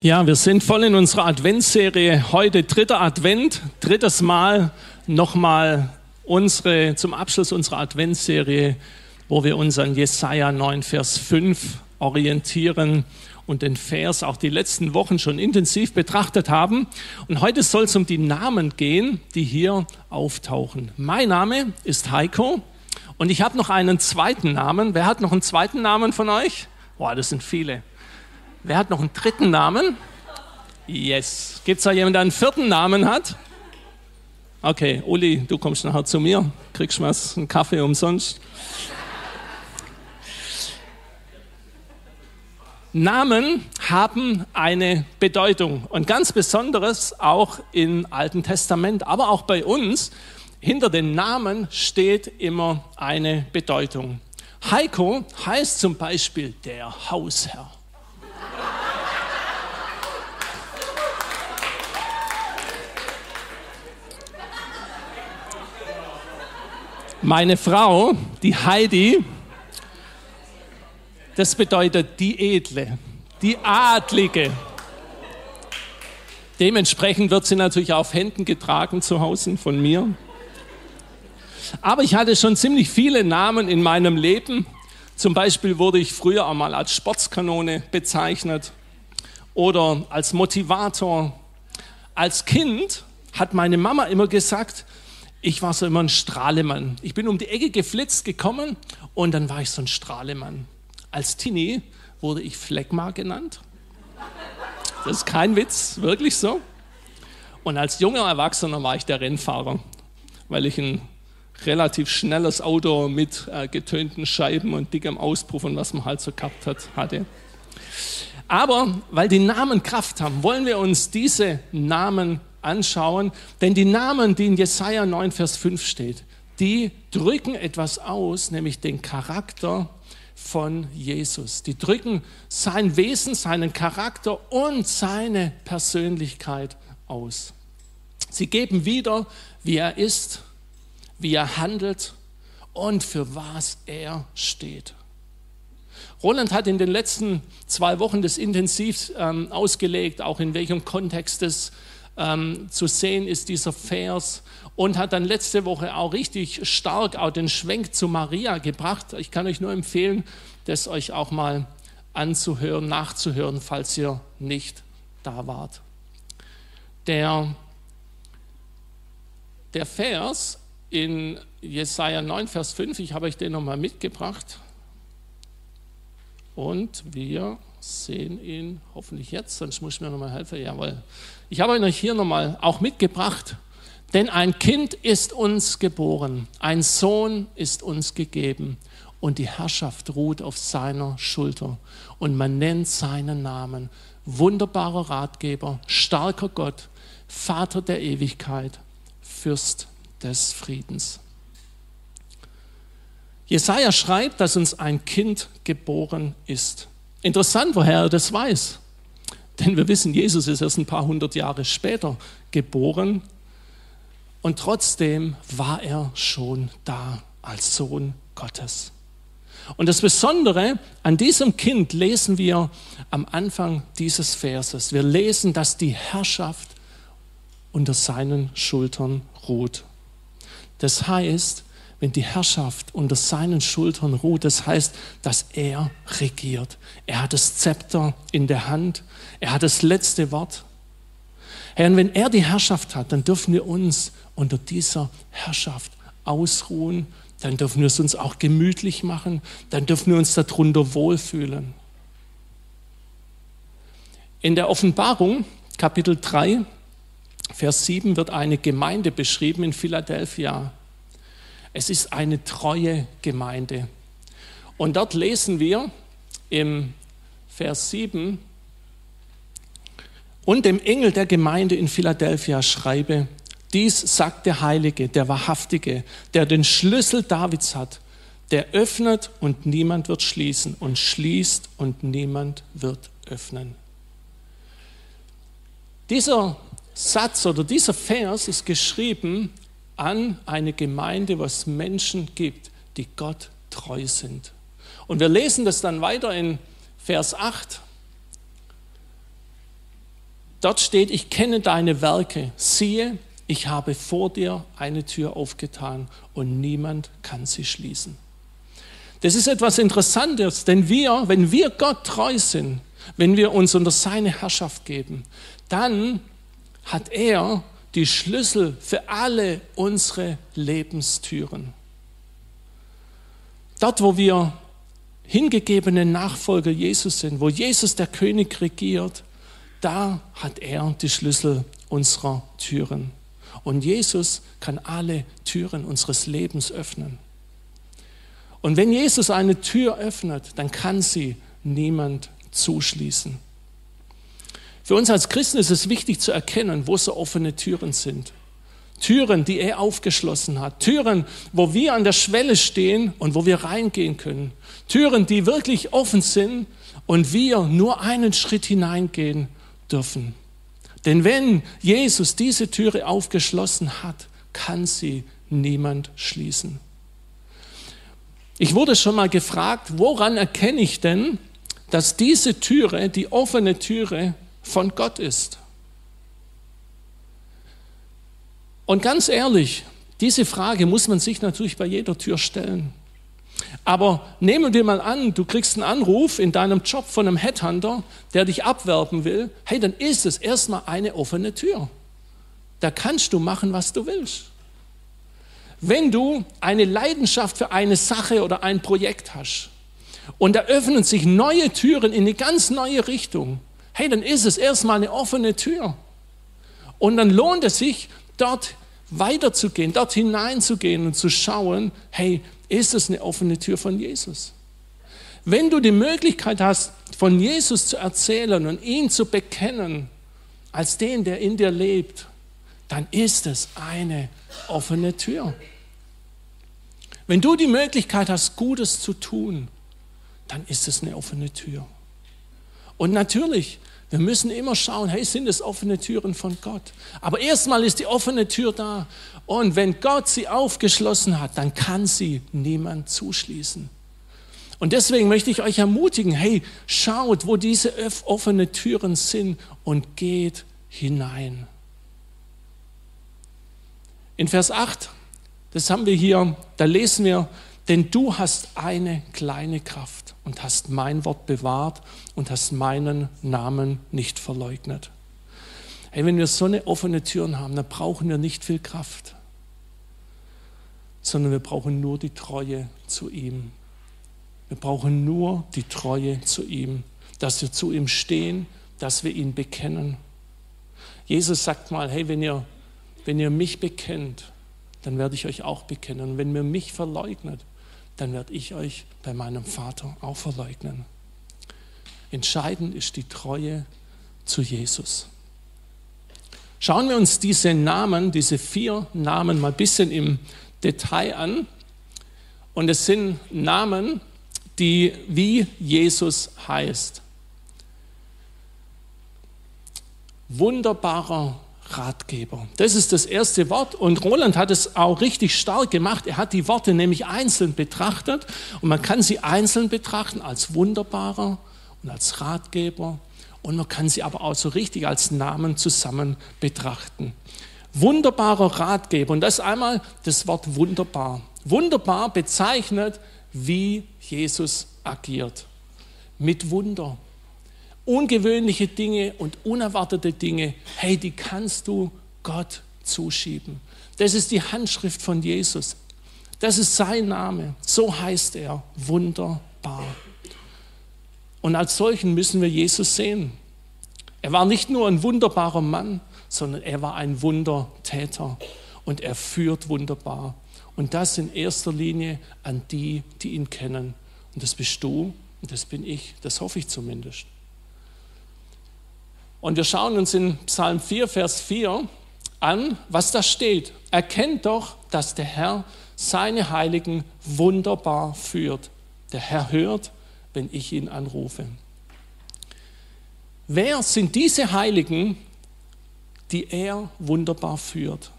Ja, wir sind voll in unserer Adventsserie. Heute dritter Advent, drittes Mal nochmal unsere, zum Abschluss unserer Adventsserie, wo wir uns an Jesaja 9, Vers 5 orientieren und den Vers auch die letzten Wochen schon intensiv betrachtet haben. Und heute soll es um die Namen gehen, die hier auftauchen. Mein Name ist Heiko und ich habe noch einen zweiten Namen. Wer hat noch einen zweiten Namen von euch? Boah, das sind viele. Wer hat noch einen dritten Namen? Yes. Gibt es da jemanden, der einen vierten Namen hat? Okay, Uli, du kommst nachher zu mir, kriegst was, einen Kaffee umsonst. Namen haben eine Bedeutung und ganz besonderes auch im Alten Testament, aber auch bei uns. Hinter den Namen steht immer eine Bedeutung. Heiko heißt zum Beispiel der Hausherr. Meine Frau, die Heidi, das bedeutet die Edle, die Adlige. Dementsprechend wird sie natürlich auf Händen getragen zu Hause von mir. Aber ich hatte schon ziemlich viele Namen in meinem Leben. Zum Beispiel wurde ich früher einmal als Sportskanone bezeichnet oder als Motivator. Als Kind hat meine Mama immer gesagt, ich war so immer ein Strahlemann. Ich bin um die Ecke geflitzt gekommen und dann war ich so ein Strahlemann. Als Teenie wurde ich Phlegma genannt. Das ist kein Witz, wirklich so. Und als junger Erwachsener war ich der Rennfahrer, weil ich ein relativ schnelles Auto mit äh, getönten Scheiben und dickem Auspuff und was man halt so gehabt hat, hatte. Aber weil die Namen Kraft haben, wollen wir uns diese Namen anschauen, denn die Namen, die in Jesaja 9, Vers 5 steht, die drücken etwas aus, nämlich den Charakter von Jesus. Die drücken sein Wesen, seinen Charakter und seine Persönlichkeit aus. Sie geben wieder, wie er ist, wie er handelt und für was er steht. Roland hat in den letzten zwei Wochen das intensiv ähm, ausgelegt, auch in welchem Kontext es ähm, zu sehen ist, dieser Vers. Und hat dann letzte Woche auch richtig stark auch den Schwenk zu Maria gebracht. Ich kann euch nur empfehlen, das euch auch mal anzuhören, nachzuhören, falls ihr nicht da wart. Der, der Vers in Jesaja 9, Vers 5, ich habe euch den nochmal mitgebracht. Und wir sehen ihn hoffentlich jetzt, sonst muss ich mir nochmal helfen. Jawohl. Ich habe euch hier nochmal auch mitgebracht. Denn ein Kind ist uns geboren, ein Sohn ist uns gegeben und die Herrschaft ruht auf seiner Schulter. Und man nennt seinen Namen wunderbarer Ratgeber, starker Gott, Vater der Ewigkeit, Fürst des Friedens. Jesaja schreibt, dass uns ein Kind geboren ist. Interessant, woher er das weiß. Denn wir wissen, Jesus ist erst ein paar hundert Jahre später geboren und trotzdem war er schon da als Sohn Gottes. Und das Besondere an diesem Kind lesen wir am Anfang dieses Verses. Wir lesen, dass die Herrschaft unter seinen Schultern ruht. Das heißt, wenn die Herrschaft unter seinen Schultern ruht, das heißt, dass er regiert. Er hat das Zepter in der Hand, er hat das letzte Wort. Herr, und wenn er die Herrschaft hat, dann dürfen wir uns unter dieser Herrschaft ausruhen, dann dürfen wir es uns auch gemütlich machen, dann dürfen wir uns darunter wohlfühlen. In der Offenbarung, Kapitel 3, Vers 7, wird eine Gemeinde beschrieben in Philadelphia. Es ist eine treue Gemeinde. Und dort lesen wir im Vers 7, und dem Engel der Gemeinde in Philadelphia schreibe, dies sagt der Heilige, der Wahrhaftige, der den Schlüssel Davids hat, der öffnet und niemand wird schließen und schließt und niemand wird öffnen. Dieser Satz oder dieser Vers ist geschrieben an eine Gemeinde, was Menschen gibt, die Gott treu sind. Und wir lesen das dann weiter in Vers 8. Dort steht, ich kenne deine Werke. Siehe, ich habe vor dir eine Tür aufgetan und niemand kann sie schließen. Das ist etwas Interessantes, denn wir, wenn wir Gott treu sind, wenn wir uns unter seine Herrschaft geben, dann hat er die Schlüssel für alle unsere Lebenstüren. Dort, wo wir hingegebene Nachfolger Jesus sind, wo Jesus der König regiert, da hat er die Schlüssel unserer Türen. Und Jesus kann alle Türen unseres Lebens öffnen. Und wenn Jesus eine Tür öffnet, dann kann sie niemand zuschließen. Für uns als Christen ist es wichtig zu erkennen, wo so offene Türen sind. Türen, die er aufgeschlossen hat. Türen, wo wir an der Schwelle stehen und wo wir reingehen können. Türen, die wirklich offen sind und wir nur einen Schritt hineingehen dürfen. Denn wenn Jesus diese Türe aufgeschlossen hat, kann sie niemand schließen. Ich wurde schon mal gefragt, woran erkenne ich denn, dass diese Türe, die offene Türe von Gott ist? Und ganz ehrlich, diese Frage muss man sich natürlich bei jeder Tür stellen. Aber nehmen wir mal an, du kriegst einen Anruf in deinem Job von einem Headhunter, der dich abwerben will. Hey, dann ist es erstmal eine offene Tür. Da kannst du machen, was du willst. Wenn du eine Leidenschaft für eine Sache oder ein Projekt hast und da öffnen sich neue Türen in eine ganz neue Richtung, hey, dann ist es erstmal eine offene Tür. Und dann lohnt es sich, dort weiterzugehen, dort hineinzugehen und zu schauen, hey, ist es eine offene Tür von Jesus? Wenn du die Möglichkeit hast, von Jesus zu erzählen und ihn zu bekennen als den, der in dir lebt, dann ist es eine offene Tür. Wenn du die Möglichkeit hast, Gutes zu tun, dann ist es eine offene Tür. Und natürlich, wir müssen immer schauen, hey, sind es offene Türen von Gott? Aber erstmal ist die offene Tür da. Und wenn Gott sie aufgeschlossen hat, dann kann sie niemand zuschließen. Und deswegen möchte ich euch ermutigen, hey, schaut, wo diese offenen Türen sind und geht hinein. In Vers 8, das haben wir hier, da lesen wir, denn du hast eine kleine Kraft und hast mein Wort bewahrt und hast meinen Namen nicht verleugnet. Hey, wenn wir so eine offene Türen haben, dann brauchen wir nicht viel Kraft, sondern wir brauchen nur die Treue zu ihm. Wir brauchen nur die Treue zu ihm, dass wir zu ihm stehen, dass wir ihn bekennen. Jesus sagt mal, hey, wenn ihr, wenn ihr mich bekennt, dann werde ich euch auch bekennen. Und wenn ihr mich verleugnet, dann werde ich euch bei meinem Vater auch verleugnen. Entscheidend ist die Treue zu Jesus. Schauen wir uns diese Namen, diese vier Namen mal ein bisschen im Detail an. Und es sind Namen, die wie Jesus heißt. Wunderbarer Ratgeber. Das ist das erste Wort und Roland hat es auch richtig stark gemacht. Er hat die Worte nämlich einzeln betrachtet und man kann sie einzeln betrachten als wunderbarer und als Ratgeber und man kann sie aber auch so richtig als Namen zusammen betrachten. Wunderbarer Ratgeber und das ist einmal das Wort wunderbar. Wunderbar bezeichnet, wie Jesus agiert. Mit Wunder ungewöhnliche Dinge und unerwartete Dinge, hey, die kannst du Gott zuschieben. Das ist die Handschrift von Jesus. Das ist sein Name. So heißt er. Wunderbar. Und als solchen müssen wir Jesus sehen. Er war nicht nur ein wunderbarer Mann, sondern er war ein Wundertäter. Und er führt wunderbar. Und das in erster Linie an die, die ihn kennen. Und das bist du und das bin ich. Das hoffe ich zumindest. Und wir schauen uns in Psalm 4, Vers 4 an, was da steht. Erkennt doch, dass der Herr seine Heiligen wunderbar führt. Der Herr hört, wenn ich ihn anrufe. Wer sind diese Heiligen, die er wunderbar führt?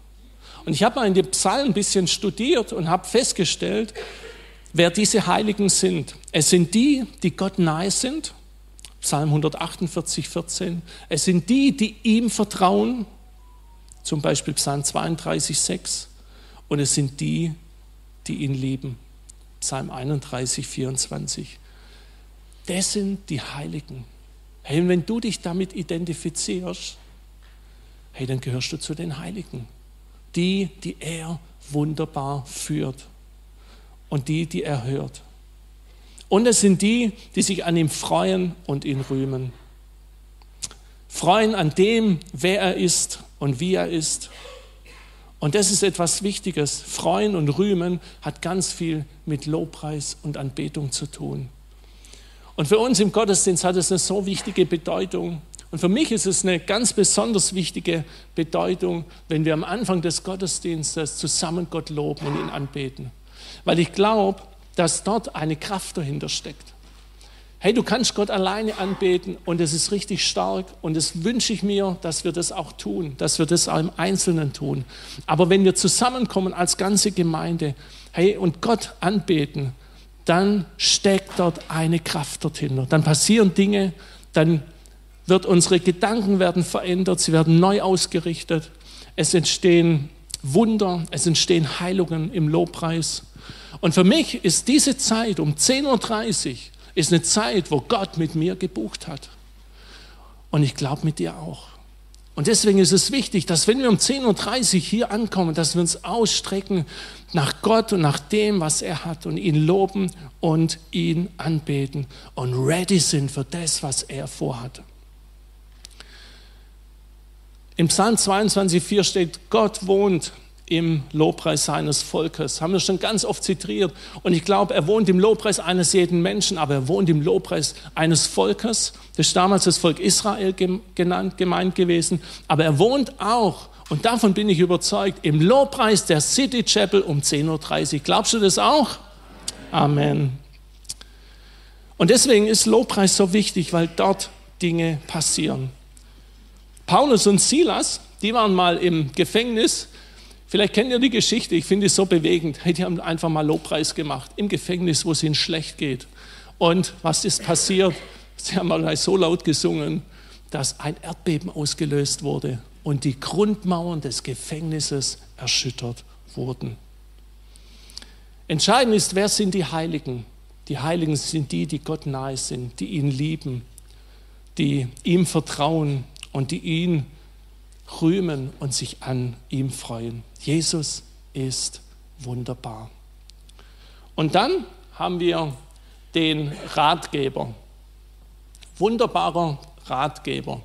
Und ich habe mal in den Psalmen ein bisschen studiert und habe festgestellt, wer diese Heiligen sind. Es sind die, die Gott nahe sind, Psalm 148, 14. Es sind die, die ihm vertrauen, zum Beispiel Psalm 32, 6. Und es sind die, die ihn lieben, Psalm 31, 24. Das sind die Heiligen. Hey, und wenn du dich damit identifizierst, hey, dann gehörst du zu den Heiligen. Die, die er wunderbar führt und die, die er hört. Und es sind die, die sich an ihm freuen und ihn rühmen. Freuen an dem, wer er ist und wie er ist. Und das ist etwas Wichtiges. Freuen und rühmen hat ganz viel mit Lobpreis und Anbetung zu tun. Und für uns im Gottesdienst hat es eine so wichtige Bedeutung. Und für mich ist es eine ganz besonders wichtige Bedeutung, wenn wir am Anfang des Gottesdienstes zusammen Gott loben und ihn anbeten. Weil ich glaube, dass dort eine Kraft dahinter steckt. Hey, du kannst Gott alleine anbeten und es ist richtig stark und das wünsche ich mir, dass wir das auch tun, dass wir das auch im Einzelnen tun. Aber wenn wir zusammenkommen als ganze Gemeinde, hey, und Gott anbeten, dann steckt dort eine Kraft dorthin. Dann passieren Dinge, dann wird unsere Gedanken werden verändert, sie werden neu ausgerichtet. Es entstehen Wunder, es entstehen Heilungen im Lobpreis. Und für mich ist diese Zeit um 10.30 Uhr ist eine Zeit, wo Gott mit mir gebucht hat. Und ich glaube mit dir auch. Und deswegen ist es wichtig, dass wenn wir um 10.30 Uhr hier ankommen, dass wir uns ausstrecken nach Gott und nach dem, was er hat und ihn loben und ihn anbeten und ready sind für das, was er vorhat. Im Psalm 22,4 steht, Gott wohnt im Lobpreis seines Volkes. Haben wir schon ganz oft zitiert. Und ich glaube, er wohnt im Lobpreis eines jeden Menschen, aber er wohnt im Lobpreis eines Volkes. Das ist damals das Volk Israel genannt, gemeint gewesen. Aber er wohnt auch, und davon bin ich überzeugt, im Lobpreis der City Chapel um 10.30 Uhr. Glaubst du das auch? Amen. Und deswegen ist Lobpreis so wichtig, weil dort Dinge passieren. Paulus und Silas, die waren mal im Gefängnis Vielleicht kennt ihr die Geschichte, ich finde es so bewegend. Die haben einfach mal Lobpreis gemacht im Gefängnis, wo es ihnen schlecht geht. Und was ist passiert? Sie haben mal so laut gesungen, dass ein Erdbeben ausgelöst wurde und die Grundmauern des Gefängnisses erschüttert wurden. Entscheidend ist, wer sind die Heiligen? Die Heiligen sind die, die Gott nahe sind, die ihn lieben, die ihm vertrauen und die ihn rühmen und sich an ihm freuen. Jesus ist wunderbar. Und dann haben wir den Ratgeber. Wunderbarer Ratgeber.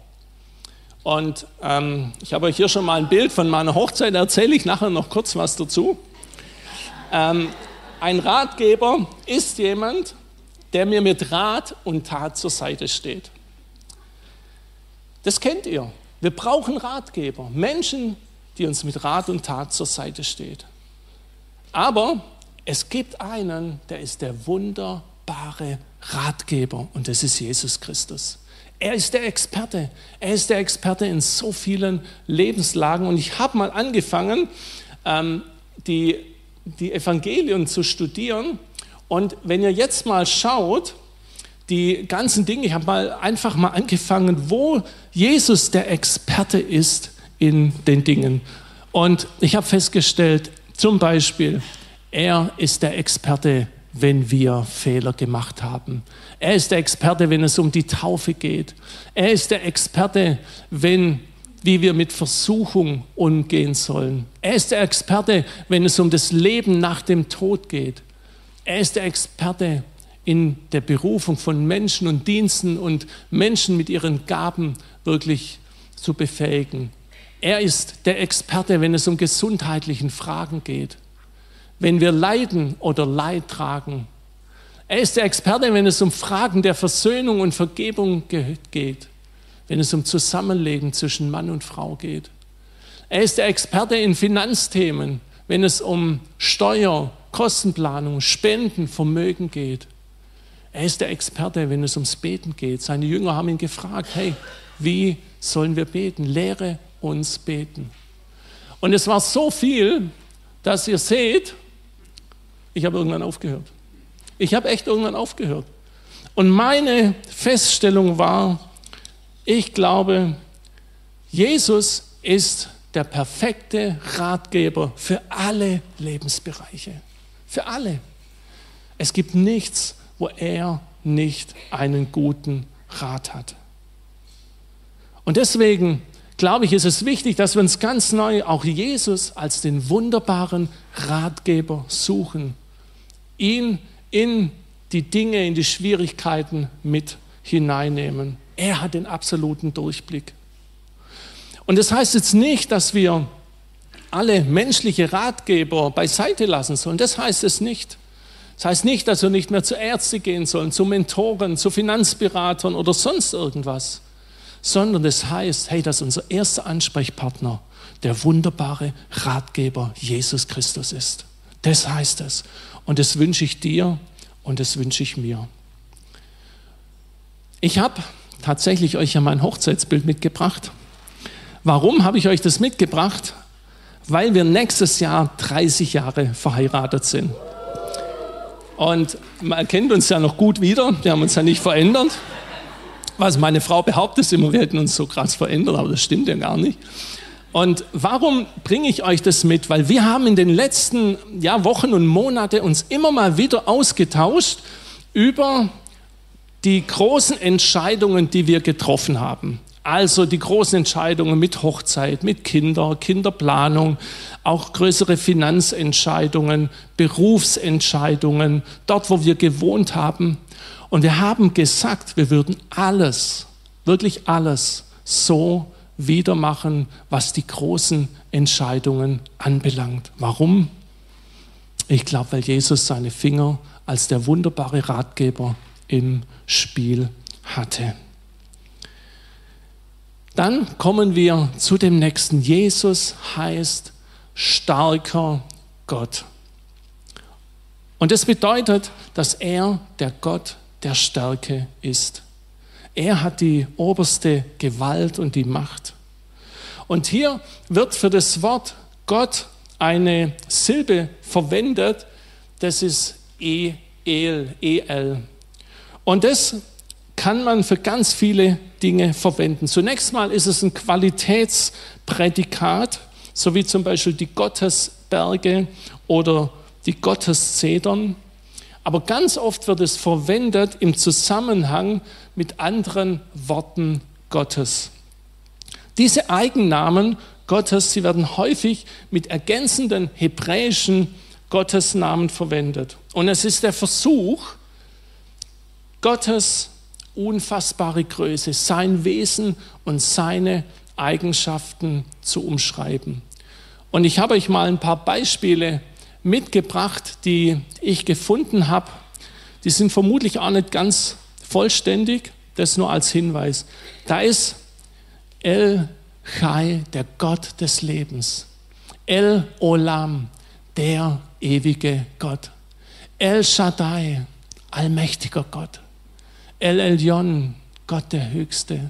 Und ähm, ich habe euch hier schon mal ein Bild von meiner Hochzeit, erzähle ich nachher noch kurz was dazu. Ähm, ein Ratgeber ist jemand, der mir mit Rat und Tat zur Seite steht. Das kennt ihr. Wir brauchen Ratgeber, Menschen, die uns mit Rat und Tat zur Seite steht. Aber es gibt einen, der ist der wunderbare Ratgeber und das ist Jesus Christus. Er ist der Experte. Er ist der Experte in so vielen Lebenslagen. Und ich habe mal angefangen, ähm, die, die Evangelien zu studieren. Und wenn ihr jetzt mal schaut, die ganzen Dinge, ich habe mal einfach mal angefangen, wo Jesus der Experte ist in den Dingen. Und ich habe festgestellt, zum Beispiel, er ist der Experte, wenn wir Fehler gemacht haben. Er ist der Experte, wenn es um die Taufe geht. Er ist der Experte, wenn wie wir mit Versuchung umgehen sollen. Er ist der Experte, wenn es um das Leben nach dem Tod geht. Er ist der Experte in der Berufung von Menschen und Diensten und Menschen mit ihren Gaben wirklich zu befähigen. Er ist der Experte, wenn es um gesundheitlichen Fragen geht, wenn wir leiden oder Leid tragen. Er ist der Experte, wenn es um Fragen der Versöhnung und Vergebung geht, wenn es um Zusammenlegen zwischen Mann und Frau geht. Er ist der Experte in Finanzthemen, wenn es um Steuer, Kostenplanung, Spenden, Vermögen geht. Er ist der Experte, wenn es ums Beten geht. Seine Jünger haben ihn gefragt, hey, wie sollen wir beten? Lehre uns beten. Und es war so viel, dass ihr seht, ich habe irgendwann aufgehört. Ich habe echt irgendwann aufgehört. Und meine Feststellung war, ich glaube, Jesus ist der perfekte Ratgeber für alle Lebensbereiche. Für alle. Es gibt nichts, wo er nicht einen guten Rat hat. Und deswegen glaube ich, ist es wichtig, dass wir uns ganz neu auch Jesus als den wunderbaren Ratgeber suchen, ihn in die Dinge, in die Schwierigkeiten mit hineinnehmen. Er hat den absoluten Durchblick. Und das heißt jetzt nicht, dass wir alle menschliche Ratgeber beiseite lassen sollen. Das heißt es nicht. Das heißt nicht, dass wir nicht mehr zu Ärzten gehen sollen, zu Mentoren, zu Finanzberatern oder sonst irgendwas, sondern es heißt, hey, dass unser erster Ansprechpartner der wunderbare Ratgeber Jesus Christus ist. Das heißt es. Und das wünsche ich dir und das wünsche ich mir. Ich habe tatsächlich euch ja mein Hochzeitsbild mitgebracht. Warum habe ich euch das mitgebracht? Weil wir nächstes Jahr 30 Jahre verheiratet sind. Und man erkennt uns ja noch gut wieder, wir haben uns ja nicht verändert. Was meine Frau behauptet immer, wir hätten uns so krass verändert, aber das stimmt ja gar nicht. Und warum bringe ich euch das mit? Weil wir haben in den letzten ja, Wochen und Monaten uns immer mal wieder ausgetauscht über die großen Entscheidungen, die wir getroffen haben. Also die großen Entscheidungen mit Hochzeit, mit Kinder, Kinderplanung, auch größere Finanzentscheidungen, Berufsentscheidungen, dort, wo wir gewohnt haben. Und wir haben gesagt, wir würden alles, wirklich alles so wieder machen, was die großen Entscheidungen anbelangt. Warum? Ich glaube, weil Jesus seine Finger als der wunderbare Ratgeber im Spiel hatte. Dann kommen wir zu dem nächsten. Jesus heißt starker Gott. Und das bedeutet, dass er der Gott der Stärke ist. Er hat die oberste Gewalt und die Macht. Und hier wird für das Wort Gott eine Silbe verwendet, das ist E, El, El. Und das kann man für ganz viele Dinge verwenden. Zunächst mal ist es ein Qualitätsprädikat, so wie zum Beispiel die Gottesberge oder die Gotteszedern. Aber ganz oft wird es verwendet im Zusammenhang mit anderen Worten Gottes. Diese Eigennamen Gottes, sie werden häufig mit ergänzenden hebräischen Gottesnamen verwendet. Und es ist der Versuch, Gottes unfassbare Größe, sein Wesen und seine Eigenschaften zu umschreiben. Und ich habe euch mal ein paar Beispiele mitgebracht, die ich gefunden habe. Die sind vermutlich auch nicht ganz vollständig, das nur als Hinweis. Da ist El Chai, der Gott des Lebens. El Olam, der ewige Gott. El Shaddai, allmächtiger Gott. El Elyon, Gott der Höchste.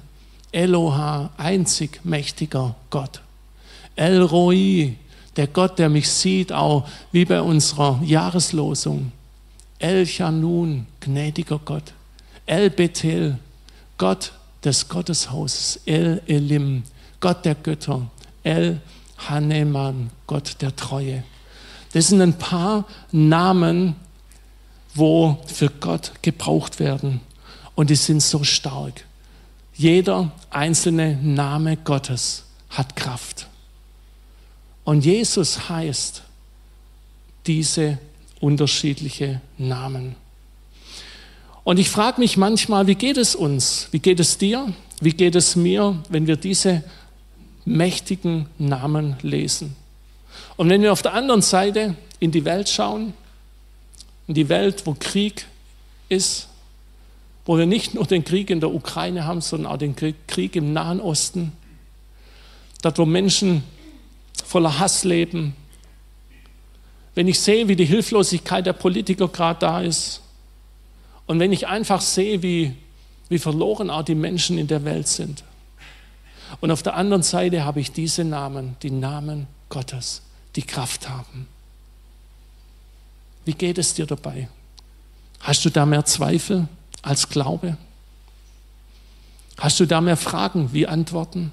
Eloha, einzig mächtiger Gott. El Roi, der Gott, der mich sieht, auch wie bei unserer Jahreslosung. El Chanun, gnädiger Gott. El Bethel, Gott des Gotteshauses. El Elim, Gott der Götter. El Haneman, Gott der Treue. Das sind ein paar Namen, wo für Gott gebraucht werden und die sind so stark. Jeder einzelne Name Gottes hat Kraft. Und Jesus heißt diese unterschiedliche Namen. Und ich frage mich manchmal, wie geht es uns? Wie geht es dir? Wie geht es mir, wenn wir diese mächtigen Namen lesen? Und wenn wir auf der anderen Seite in die Welt schauen, in die Welt, wo Krieg ist, wo wir nicht nur den Krieg in der Ukraine haben, sondern auch den Krieg im Nahen Osten, dort wo Menschen voller Hass leben. Wenn ich sehe, wie die Hilflosigkeit der Politiker gerade da ist und wenn ich einfach sehe, wie, wie verloren auch die Menschen in der Welt sind. Und auf der anderen Seite habe ich diese Namen, die Namen Gottes, die Kraft haben. Wie geht es dir dabei? Hast du da mehr Zweifel? Als Glaube? Hast du da mehr Fragen wie Antworten?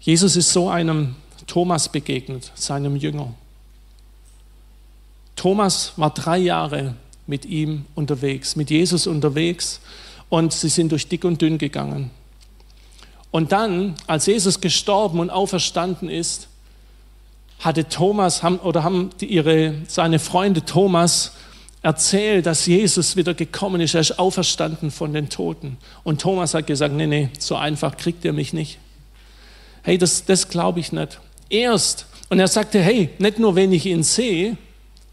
Jesus ist so einem Thomas begegnet, seinem Jünger. Thomas war drei Jahre mit ihm unterwegs, mit Jesus unterwegs und sie sind durch dick und dünn gegangen. Und dann, als Jesus gestorben und auferstanden ist, hatte Thomas oder haben ihre, seine Freunde Thomas erzählt, dass Jesus wieder gekommen ist, er ist auferstanden von den Toten. Und Thomas hat gesagt, nee, nee, so einfach kriegt ihr mich nicht. Hey, das, das glaube ich nicht. Erst, und er sagte, hey, nicht nur wenn ich ihn sehe,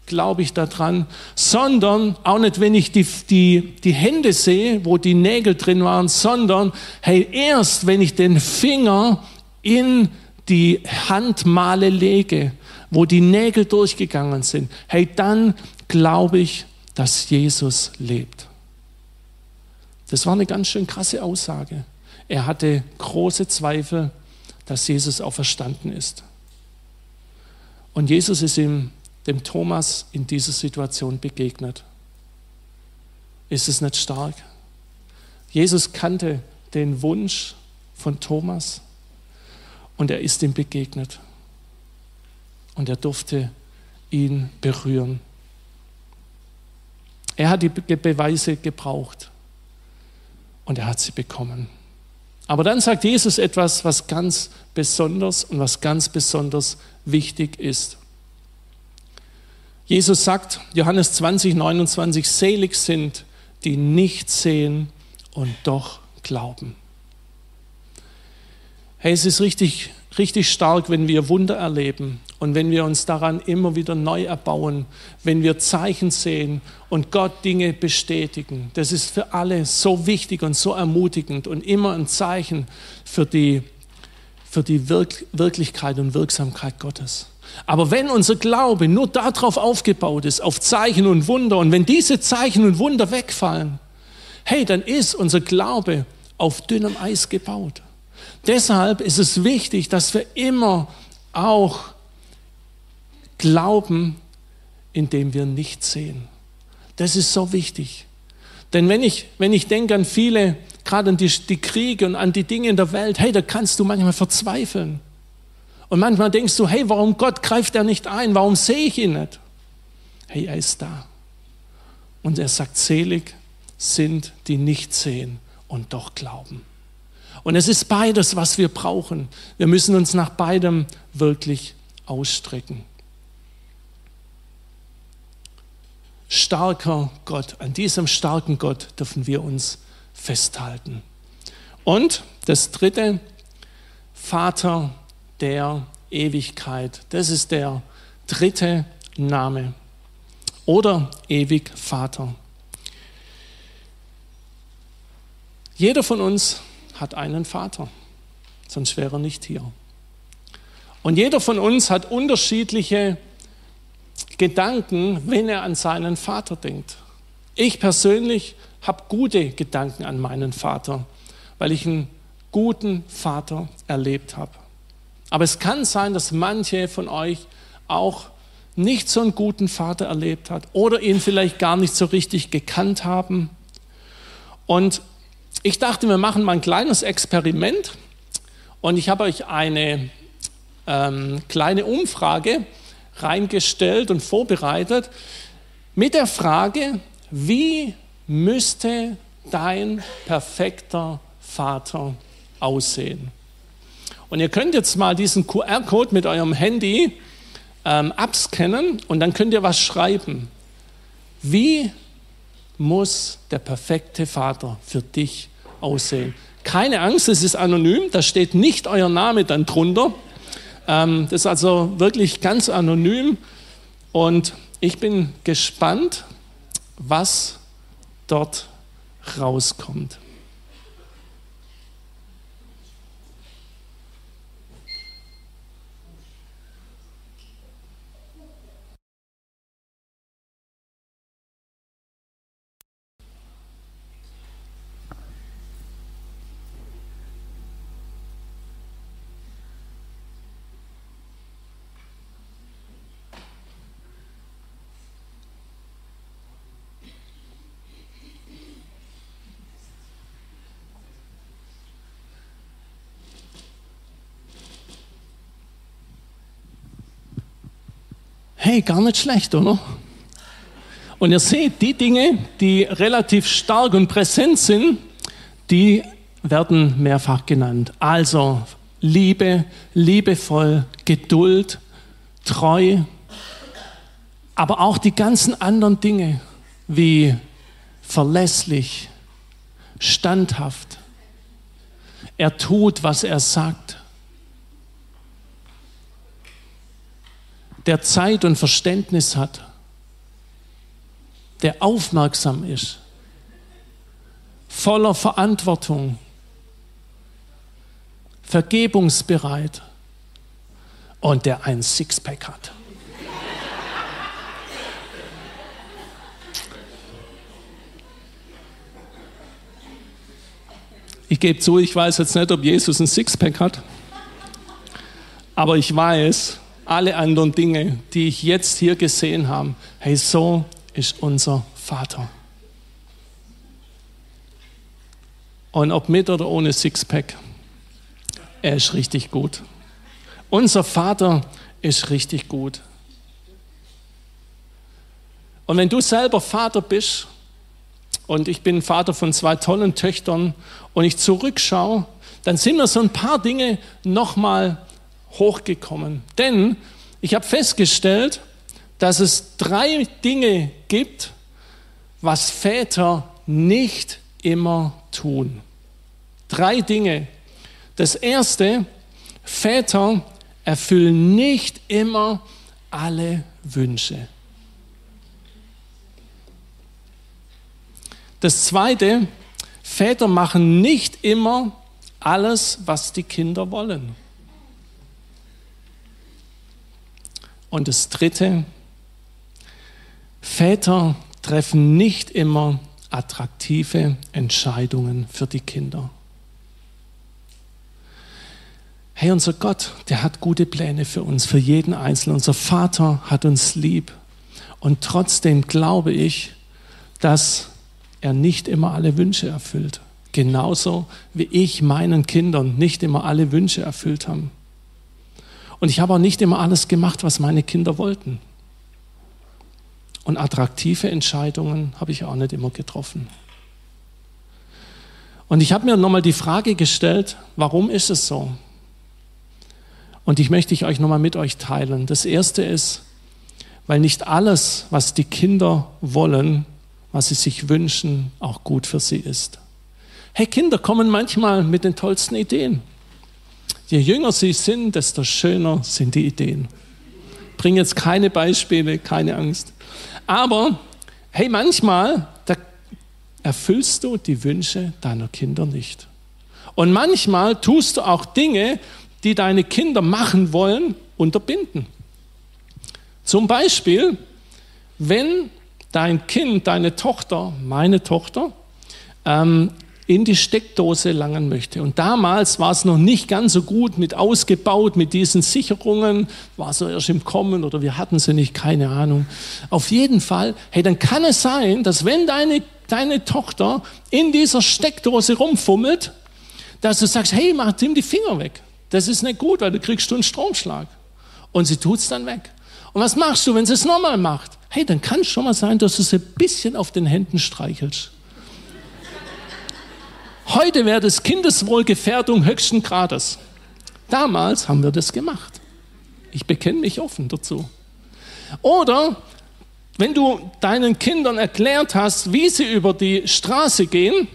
glaube ich daran, sondern auch nicht, wenn ich die, die, die Hände sehe, wo die Nägel drin waren, sondern, hey, erst wenn ich den Finger in die Handmale lege, wo die Nägel durchgegangen sind, hey, dann glaube ich, dass Jesus lebt. Das war eine ganz schön krasse Aussage. Er hatte große Zweifel, dass Jesus auferstanden ist. Und Jesus ist ihm, dem Thomas in dieser Situation begegnet. Ist es nicht stark? Jesus kannte den Wunsch von Thomas und er ist ihm begegnet. Und er durfte ihn berühren. Er hat die Beweise gebraucht und er hat sie bekommen. Aber dann sagt Jesus etwas, was ganz besonders und was ganz besonders wichtig ist. Jesus sagt, Johannes 20, 29, selig sind, die nicht sehen und doch glauben. Hey, es ist richtig, richtig stark, wenn wir Wunder erleben und wenn wir uns daran immer wieder neu erbauen, wenn wir Zeichen sehen und Gott Dinge bestätigen. Das ist für alle so wichtig und so ermutigend und immer ein Zeichen für die, für die Wirk Wirklichkeit und Wirksamkeit Gottes. Aber wenn unser Glaube nur darauf aufgebaut ist, auf Zeichen und Wunder, und wenn diese Zeichen und Wunder wegfallen, hey, dann ist unser Glaube auf dünnem Eis gebaut. Deshalb ist es wichtig, dass wir immer auch glauben, indem wir nicht sehen. Das ist so wichtig. Denn wenn ich, wenn ich denke an viele, gerade an die, die Kriege und an die Dinge in der Welt, hey, da kannst du manchmal verzweifeln. Und manchmal denkst du, hey, warum Gott greift er nicht ein? Warum sehe ich ihn nicht? Hey, er ist da. Und er sagt, selig sind, die nicht sehen und doch glauben. Und es ist beides, was wir brauchen. Wir müssen uns nach beidem wirklich ausstrecken. Starker Gott, an diesem starken Gott dürfen wir uns festhalten. Und das dritte, Vater der Ewigkeit. Das ist der dritte Name. Oder ewig Vater. Jeder von uns hat einen Vater, sonst wäre er nicht hier. Und jeder von uns hat unterschiedliche Gedanken, wenn er an seinen Vater denkt. Ich persönlich habe gute Gedanken an meinen Vater, weil ich einen guten Vater erlebt habe. Aber es kann sein, dass manche von euch auch nicht so einen guten Vater erlebt hat oder ihn vielleicht gar nicht so richtig gekannt haben. Und ich dachte, wir machen mal ein kleines Experiment und ich habe euch eine ähm, kleine Umfrage reingestellt und vorbereitet mit der Frage, wie müsste dein perfekter Vater aussehen? Und ihr könnt jetzt mal diesen QR-Code mit eurem Handy ähm, abscannen und dann könnt ihr was schreiben. Wie muss der perfekte Vater für dich aussehen? Keine Angst, es ist anonym, da steht nicht euer Name dann drunter. Ähm, das ist also wirklich ganz anonym und ich bin gespannt, was dort rauskommt. Hey, gar nicht schlecht, oder? Und ihr seht, die Dinge, die relativ stark und präsent sind, die werden mehrfach genannt. Also Liebe, liebevoll, Geduld, treu, aber auch die ganzen anderen Dinge wie verlässlich, standhaft. Er tut, was er sagt. Der Zeit und Verständnis hat. Der aufmerksam ist. Voller Verantwortung. Vergebungsbereit. Und der ein Sixpack hat. Ich gebe zu, ich weiß jetzt nicht, ob Jesus ein Sixpack hat, aber ich weiß, alle anderen Dinge, die ich jetzt hier gesehen habe, hey, so ist unser Vater. Und ob mit oder ohne Sixpack, er ist richtig gut. Unser Vater ist richtig gut. Und wenn du selber Vater bist, und ich bin Vater von zwei tollen Töchtern und ich zurückschaue, dann sind mir so ein paar Dinge nochmal hochgekommen. Denn ich habe festgestellt, dass es drei Dinge gibt, was Väter nicht immer tun. Drei Dinge. Das erste, Väter erfüllen nicht immer alle Wünsche. Das Zweite, Väter machen nicht immer alles, was die Kinder wollen. Und das Dritte, Väter treffen nicht immer attraktive Entscheidungen für die Kinder. Hey, unser Gott, der hat gute Pläne für uns, für jeden Einzelnen. Unser Vater hat uns lieb. Und trotzdem glaube ich, dass er nicht immer alle Wünsche erfüllt. Genauso wie ich meinen Kindern nicht immer alle Wünsche erfüllt habe. Und ich habe auch nicht immer alles gemacht, was meine Kinder wollten. Und attraktive Entscheidungen habe ich auch nicht immer getroffen. Und ich habe mir nochmal die Frage gestellt, warum ist es so? Und ich möchte ich euch nochmal mit euch teilen. Das erste ist, weil nicht alles, was die Kinder wollen, was sie sich wünschen, auch gut für sie ist. Hey, Kinder kommen manchmal mit den tollsten Ideen. Je jünger sie sind, desto schöner sind die Ideen. Ich bringe jetzt keine Beispiele, keine Angst. Aber hey, manchmal erfüllst du die Wünsche deiner Kinder nicht. Und manchmal tust du auch Dinge, die deine Kinder machen wollen, unterbinden. Zum Beispiel, wenn dein Kind, deine Tochter, meine Tochter, ähm, in die Steckdose langen möchte. Und damals war es noch nicht ganz so gut mit ausgebaut, mit diesen Sicherungen, war so erst im Kommen oder wir hatten sie nicht, keine Ahnung. Auf jeden Fall, hey, dann kann es sein, dass wenn deine, deine Tochter in dieser Steckdose rumfummelt, dass du sagst, hey, mach ihm die Finger weg. Das ist nicht gut, weil du kriegst du einen Stromschlag. Und sie tut es dann weg. Und was machst du, wenn sie es nochmal macht? hey, dann kann es schon mal sein, dass du sie ein bisschen auf den Händen streichelst. Heute wäre das Kindeswohlgefährdung höchsten Grades. Damals haben wir das gemacht. Ich bekenne mich offen dazu. Oder wenn du deinen Kindern erklärt hast, wie sie über die Straße gehen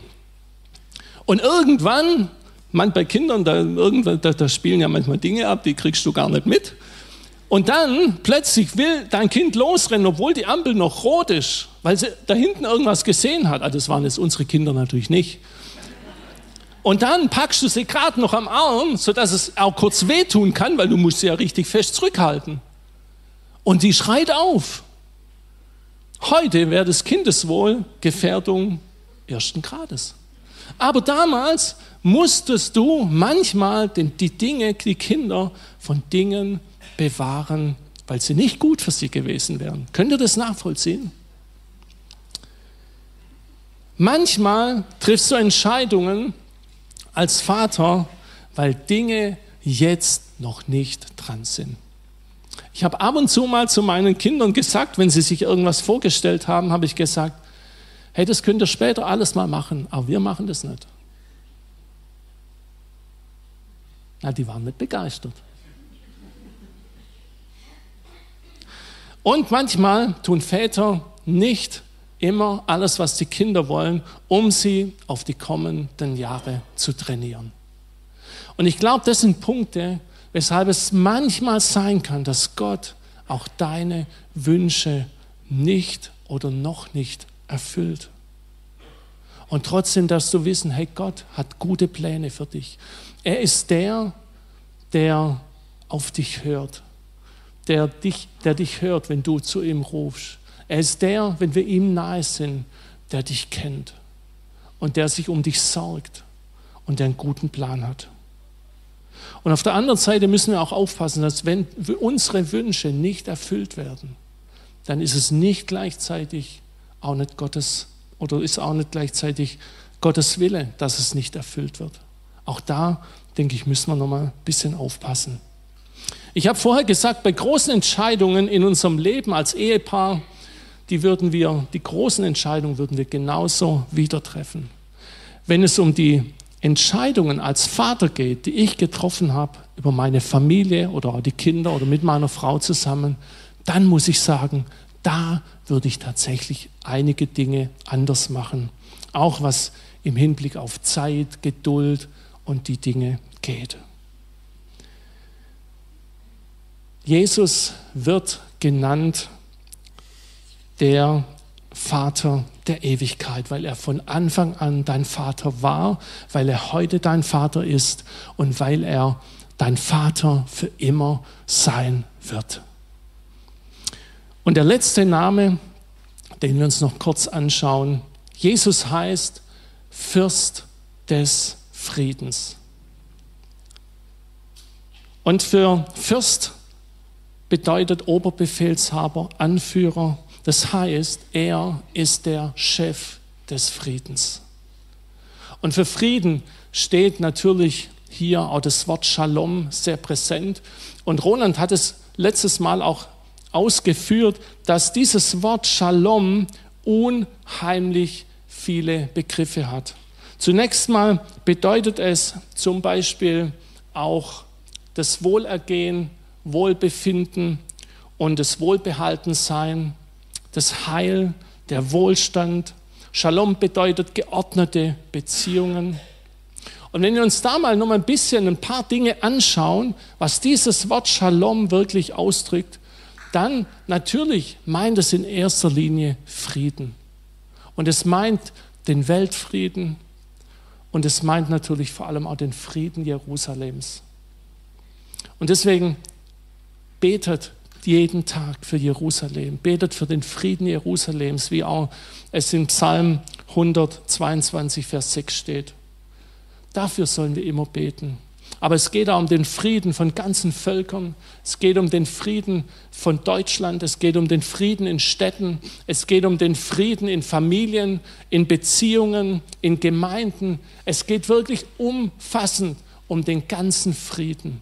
und irgendwann, man bei Kindern, da, irgendwann, da, da spielen ja manchmal Dinge ab, die kriegst du gar nicht mit. Und dann plötzlich will dein Kind losrennen, obwohl die Ampel noch rot ist, weil sie da hinten irgendwas gesehen hat. Also das waren jetzt unsere Kinder natürlich nicht. Und dann packst du sie gerade noch am Arm, sodass es auch kurz wehtun kann, weil du musst sie ja richtig fest zurückhalten. Und die schreit auf. Heute wäre das Kindeswohl Gefährdung ersten Grades. Aber damals musstest du manchmal die Dinge, die Kinder von Dingen bewahren, weil sie nicht gut für sie gewesen wären. Könnt ihr das nachvollziehen? Manchmal triffst du Entscheidungen als Vater, weil Dinge jetzt noch nicht dran sind. Ich habe ab und zu mal zu meinen Kindern gesagt, wenn sie sich irgendwas vorgestellt haben, habe ich gesagt, hey, das könnt ihr später alles mal machen, aber wir machen das nicht. Na, die waren nicht begeistert. Und manchmal tun Väter nicht immer alles, was die Kinder wollen, um sie auf die kommenden Jahre zu trainieren. Und ich glaube, das sind Punkte, weshalb es manchmal sein kann, dass Gott auch deine Wünsche nicht oder noch nicht erfüllt. Und trotzdem darfst du wissen, hey, Gott hat gute Pläne für dich. Er ist der, der auf dich hört, der dich, der dich hört, wenn du zu ihm rufst. Er ist der, wenn wir ihm nahe sind, der dich kennt und der sich um dich sorgt und der einen guten Plan hat. Und auf der anderen Seite müssen wir auch aufpassen, dass wenn unsere Wünsche nicht erfüllt werden, dann ist es nicht gleichzeitig auch nicht Gottes oder ist auch nicht gleichzeitig Gottes Wille, dass es nicht erfüllt wird. Auch da, denke ich, müssen wir nochmal ein bisschen aufpassen. Ich habe vorher gesagt, bei großen Entscheidungen in unserem Leben als Ehepaar, die würden wir, die großen Entscheidungen würden wir genauso wieder treffen. Wenn es um die Entscheidungen als Vater geht, die ich getroffen habe über meine Familie oder die Kinder oder mit meiner Frau zusammen, dann muss ich sagen, da würde ich tatsächlich einige Dinge anders machen. Auch was im Hinblick auf Zeit, Geduld und die Dinge geht. Jesus wird genannt der Vater der Ewigkeit, weil er von Anfang an dein Vater war, weil er heute dein Vater ist und weil er dein Vater für immer sein wird. Und der letzte Name, den wir uns noch kurz anschauen, Jesus heißt Fürst des Friedens. Und für Fürst bedeutet Oberbefehlshaber, Anführer, das heißt, er ist der Chef des Friedens. Und für Frieden steht natürlich hier auch das Wort Shalom sehr präsent. Und Roland hat es letztes Mal auch ausgeführt, dass dieses Wort Shalom unheimlich viele Begriffe hat. Zunächst mal bedeutet es zum Beispiel auch das Wohlergehen, Wohlbefinden und das Wohlbehaltensein das Heil, der Wohlstand. Shalom bedeutet geordnete Beziehungen. Und wenn wir uns da mal noch ein bisschen ein paar Dinge anschauen, was dieses Wort Shalom wirklich ausdrückt, dann natürlich meint es in erster Linie Frieden. Und es meint den Weltfrieden und es meint natürlich vor allem auch den Frieden Jerusalems. Und deswegen betet jeden Tag für Jerusalem. Betet für den Frieden Jerusalems, wie auch es im Psalm 122, Vers 6 steht. Dafür sollen wir immer beten. Aber es geht auch um den Frieden von ganzen Völkern. Es geht um den Frieden von Deutschland. Es geht um den Frieden in Städten. Es geht um den Frieden in Familien, in Beziehungen, in Gemeinden. Es geht wirklich umfassend um den ganzen Frieden.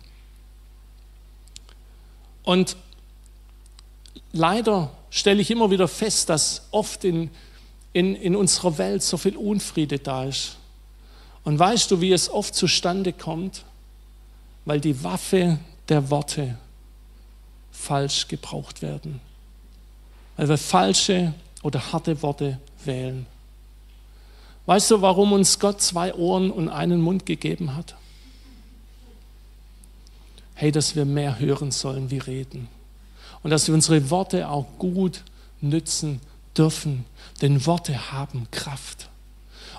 Und leider stelle ich immer wieder fest, dass oft in, in, in unserer Welt so viel Unfriede da ist. Und weißt du, wie es oft zustande kommt? Weil die Waffe der Worte falsch gebraucht werden. Weil wir falsche oder harte Worte wählen. Weißt du, warum uns Gott zwei Ohren und einen Mund gegeben hat? Hey, dass wir mehr hören sollen wie reden und dass wir unsere Worte auch gut nützen dürfen, denn Worte haben Kraft.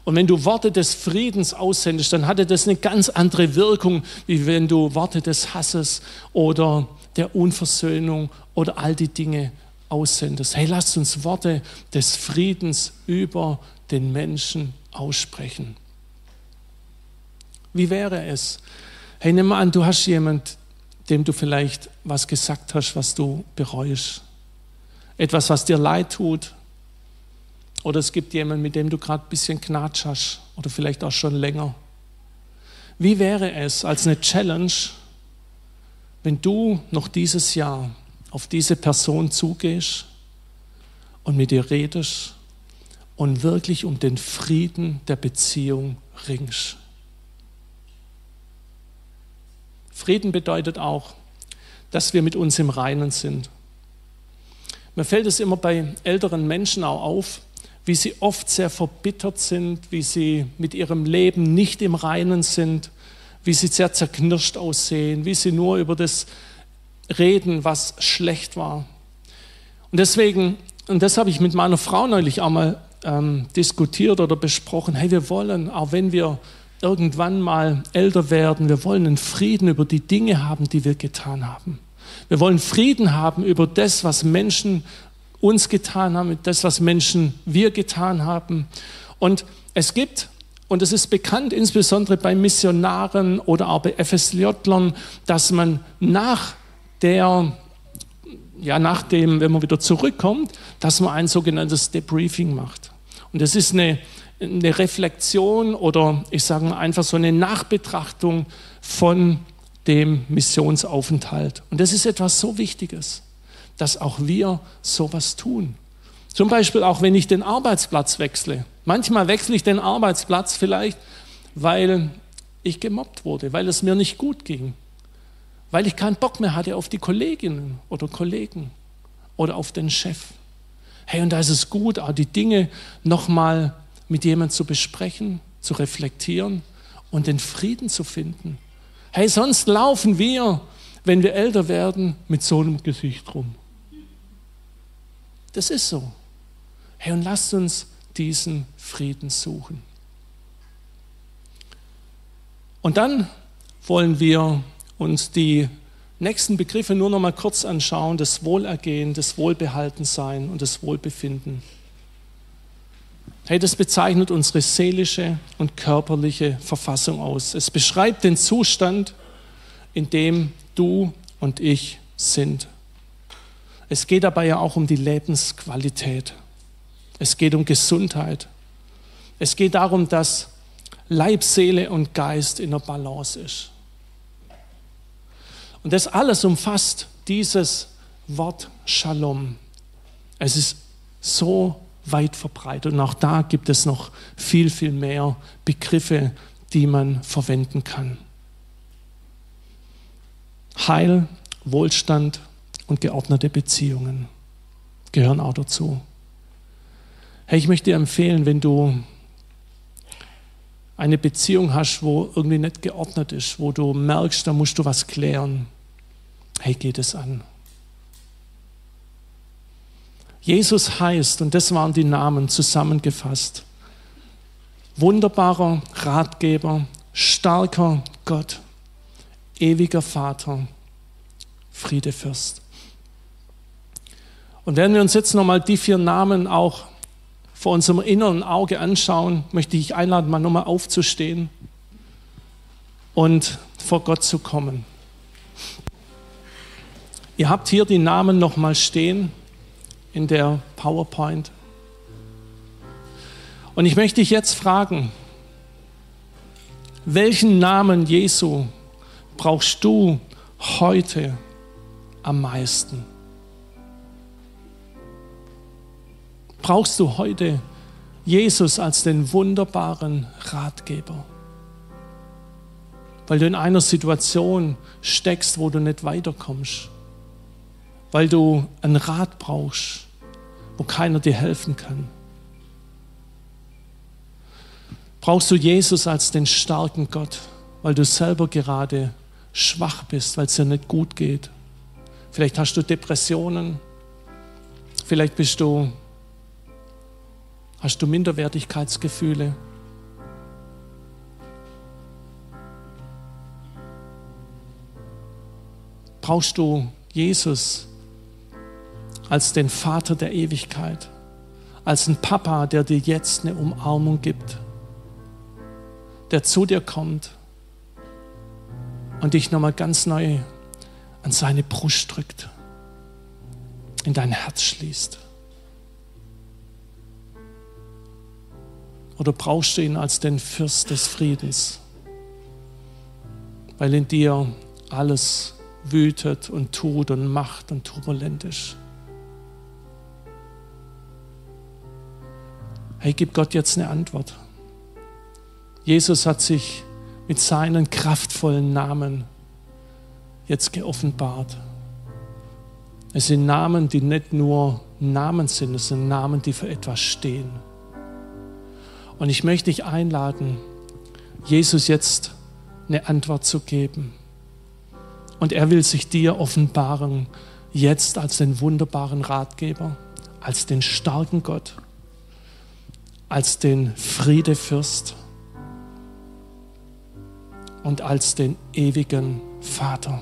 Und wenn du Worte des Friedens aussendest, dann hatte das eine ganz andere Wirkung, wie wenn du Worte des Hasses oder der Unversöhnung oder all die Dinge aussendest. Hey, lasst uns Worte des Friedens über den Menschen aussprechen. Wie wäre es? Hey, nimm mal an, du hast jemand, dem du vielleicht was gesagt hast, was du bereust. Etwas, was dir leid tut. Oder es gibt jemanden, mit dem du gerade ein bisschen Knatsch hast oder vielleicht auch schon länger. Wie wäre es als eine Challenge, wenn du noch dieses Jahr auf diese Person zugehst und mit ihr redest und wirklich um den Frieden der Beziehung ringst. Frieden bedeutet auch, dass wir mit uns im Reinen sind. Mir fällt es immer bei älteren Menschen auch auf, wie sie oft sehr verbittert sind, wie sie mit ihrem Leben nicht im Reinen sind, wie sie sehr zerknirscht aussehen, wie sie nur über das reden, was schlecht war. Und deswegen, und das habe ich mit meiner Frau neulich auch mal ähm, diskutiert oder besprochen, hey, wir wollen, auch wenn wir irgendwann mal älter werden, wir wollen einen Frieden über die Dinge haben, die wir getan haben. Wir wollen Frieden haben über das, was Menschen uns getan haben, das, was Menschen wir getan haben. Und es gibt, und es ist bekannt, insbesondere bei Missionaren oder auch bei FSJlern, dass man nach der, ja, nach dem, wenn man wieder zurückkommt, dass man ein sogenanntes Debriefing macht. Und das ist eine, eine Reflexion oder ich sage mal einfach so eine Nachbetrachtung von dem Missionsaufenthalt. Und das ist etwas so Wichtiges, dass auch wir sowas tun. Zum Beispiel auch, wenn ich den Arbeitsplatz wechsle. Manchmal wechsle ich den Arbeitsplatz vielleicht, weil ich gemobbt wurde, weil es mir nicht gut ging, weil ich keinen Bock mehr hatte auf die Kolleginnen oder Kollegen oder auf den Chef. Hey, und da ist es gut, die Dinge nochmal mit jemandem zu besprechen, zu reflektieren und den Frieden zu finden. Hey, sonst laufen wir, wenn wir älter werden, mit so einem Gesicht rum. Das ist so. Hey, und lasst uns diesen Frieden suchen. Und dann wollen wir uns die nächsten Begriffe nur noch mal kurz anschauen: das Wohlergehen, das Wohlbehaltensein und das Wohlbefinden. Hey, das bezeichnet unsere seelische und körperliche Verfassung aus. Es beschreibt den Zustand, in dem du und ich sind. Es geht dabei ja auch um die Lebensqualität. Es geht um Gesundheit. Es geht darum, dass Leib, Seele und Geist in der Balance ist. Und das alles umfasst dieses Wort Shalom. Es ist so weit verbreitet. Und auch da gibt es noch viel, viel mehr Begriffe, die man verwenden kann. Heil, Wohlstand und geordnete Beziehungen gehören auch dazu. Hey, ich möchte dir empfehlen, wenn du eine Beziehung hast, wo irgendwie nicht geordnet ist, wo du merkst, da musst du was klären, hey, geht es an. Jesus heißt, und das waren die Namen zusammengefasst, wunderbarer Ratgeber, starker Gott, ewiger Vater, Friedefürst. Und wenn wir uns jetzt nochmal die vier Namen auch vor unserem inneren Auge anschauen, möchte ich einladen, mal nochmal aufzustehen und vor Gott zu kommen. Ihr habt hier die Namen nochmal stehen in der PowerPoint. Und ich möchte dich jetzt fragen, welchen Namen Jesu brauchst du heute am meisten? Brauchst du heute Jesus als den wunderbaren Ratgeber? Weil du in einer Situation steckst, wo du nicht weiterkommst weil du einen Rat brauchst, wo keiner dir helfen kann. Brauchst du Jesus als den starken Gott, weil du selber gerade schwach bist, weil es dir nicht gut geht. Vielleicht hast du Depressionen, vielleicht bist du, hast du Minderwertigkeitsgefühle. Brauchst du Jesus als den Vater der Ewigkeit, als ein Papa, der dir jetzt eine Umarmung gibt, der zu dir kommt und dich nochmal ganz neu an seine Brust drückt, in dein Herz schließt. Oder brauchst du ihn als den Fürst des Friedens, weil in dir alles wütet und tut und macht und turbulent ist. Hey, gib Gott jetzt eine Antwort. Jesus hat sich mit seinen kraftvollen Namen jetzt geoffenbart. Es sind Namen, die nicht nur Namen sind, es sind Namen, die für etwas stehen. Und ich möchte dich einladen, Jesus jetzt eine Antwort zu geben. Und er will sich dir offenbaren, jetzt als den wunderbaren Ratgeber, als den starken Gott, als den Friedefürst und als den ewigen Vater.